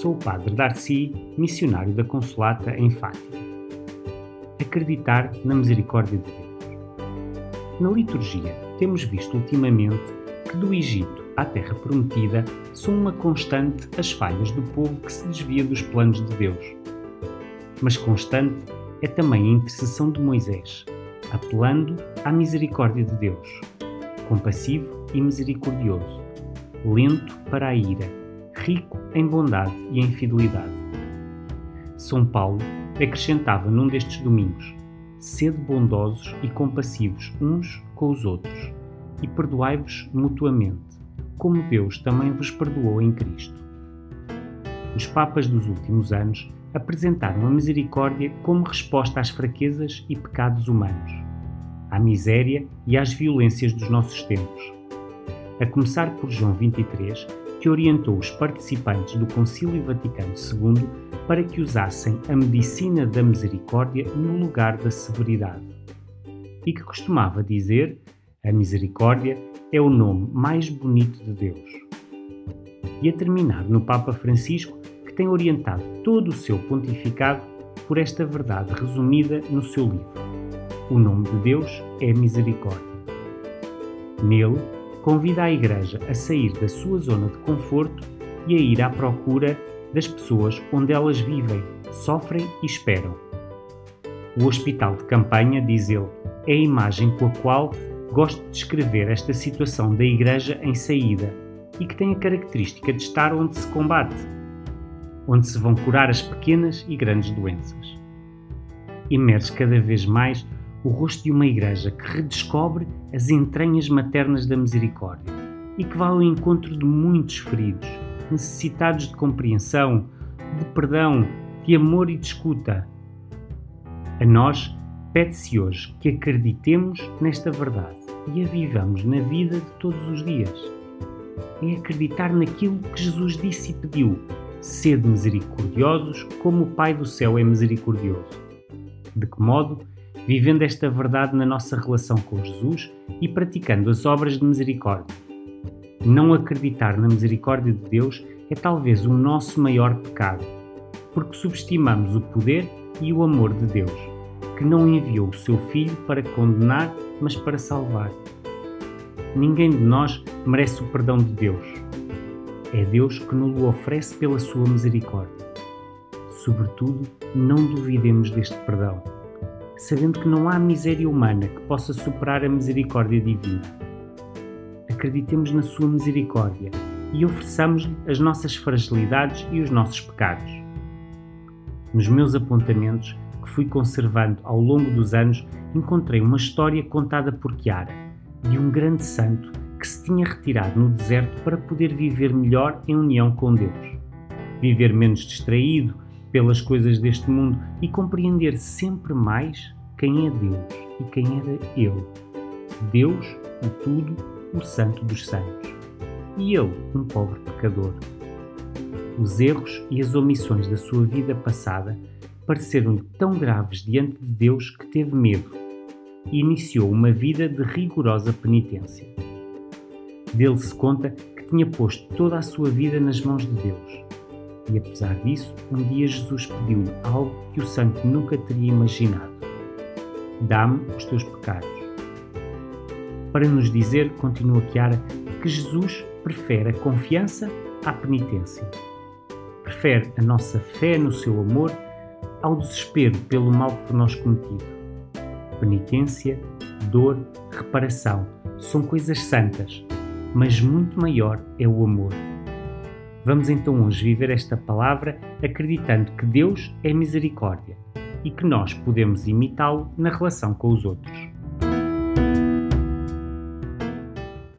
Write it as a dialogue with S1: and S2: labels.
S1: Sou o Padre Darcy, missionário da Consolata em Fátima. Acreditar na misericórdia de Deus. Na liturgia, temos visto ultimamente que do Egito à Terra Prometida são uma constante as falhas do povo que se desvia dos planos de Deus. Mas constante é também a intercessão de Moisés, apelando à misericórdia de Deus, compassivo e misericordioso, lento para a ira, rico em bondade e em fidelidade. São Paulo acrescentava num destes domingos: sede bondosos e compassivos uns com os outros, e perdoai-vos mutuamente, como Deus também vos perdoou em Cristo. Os papas dos últimos anos apresentaram a misericórdia como resposta às fraquezas e pecados humanos, à miséria e às violências dos nossos tempos. A começar por João 23, que orientou os participantes do Concílio Vaticano II para que usassem a medicina da misericórdia no lugar da severidade. E que costumava dizer: a misericórdia é o nome mais bonito de Deus. E a terminar no Papa Francisco, que tem orientado todo o seu pontificado por esta verdade resumida no seu livro. O nome de Deus é misericórdia. Nele, convida a Igreja a sair da sua zona de conforto e a ir à procura das pessoas onde elas vivem, sofrem e esperam. O hospital de campanha, diz ele, é a imagem com a qual gosto de descrever esta situação da Igreja em saída e que tem a característica de estar onde se combate, onde se vão curar as pequenas e grandes doenças. Emerge cada vez mais o rosto de uma igreja que redescobre as entranhas maternas da misericórdia e que vai ao encontro de muitos feridos, necessitados de compreensão, de perdão, de amor e de escuta. A nós pede-se hoje que acreditemos nesta verdade e a vivamos na vida de todos os dias. É acreditar naquilo que Jesus disse e pediu: sede misericordiosos, como o Pai do céu é misericordioso. De que modo? Vivendo esta verdade na nossa relação com Jesus e praticando as obras de misericórdia. Não acreditar na misericórdia de Deus é talvez o nosso maior pecado, porque subestimamos o poder e o amor de Deus, que não enviou o seu Filho para condenar, mas para salvar. Ninguém de nós merece o perdão de Deus. É Deus que nos oferece pela sua misericórdia. Sobretudo, não duvidemos deste perdão sabendo que não há miséria humana que possa superar a misericórdia divina. Acreditemos na Sua misericórdia e ofereçamos-lhe as nossas fragilidades e os nossos pecados. Nos meus apontamentos, que fui conservando ao longo dos anos, encontrei uma história contada por Chiara, de um grande santo que se tinha retirado no deserto para poder viver melhor em união com Deus. Viver menos distraído, pelas coisas deste mundo e compreender sempre mais quem é Deus e quem era Ele. Deus, o tudo, o santo dos santos. E ele, um pobre pecador. Os erros e as omissões da sua vida passada pareceram-lhe tão graves diante de Deus que teve medo e iniciou uma vida de rigorosa penitência. Dele se conta que tinha posto toda a sua vida nas mãos de Deus e apesar disso, um dia Jesus pediu-lhe algo que o santo nunca teria imaginado: Dá-me os teus pecados. Para nos dizer, continua Chiara, que Jesus prefere a confiança à penitência. Prefere a nossa fé no seu amor ao desespero pelo mal por nós cometido. Penitência, dor, reparação são coisas santas, mas muito maior é o amor. Vamos então hoje viver esta palavra acreditando que Deus é misericórdia e que nós podemos imitá-lo na relação com os outros.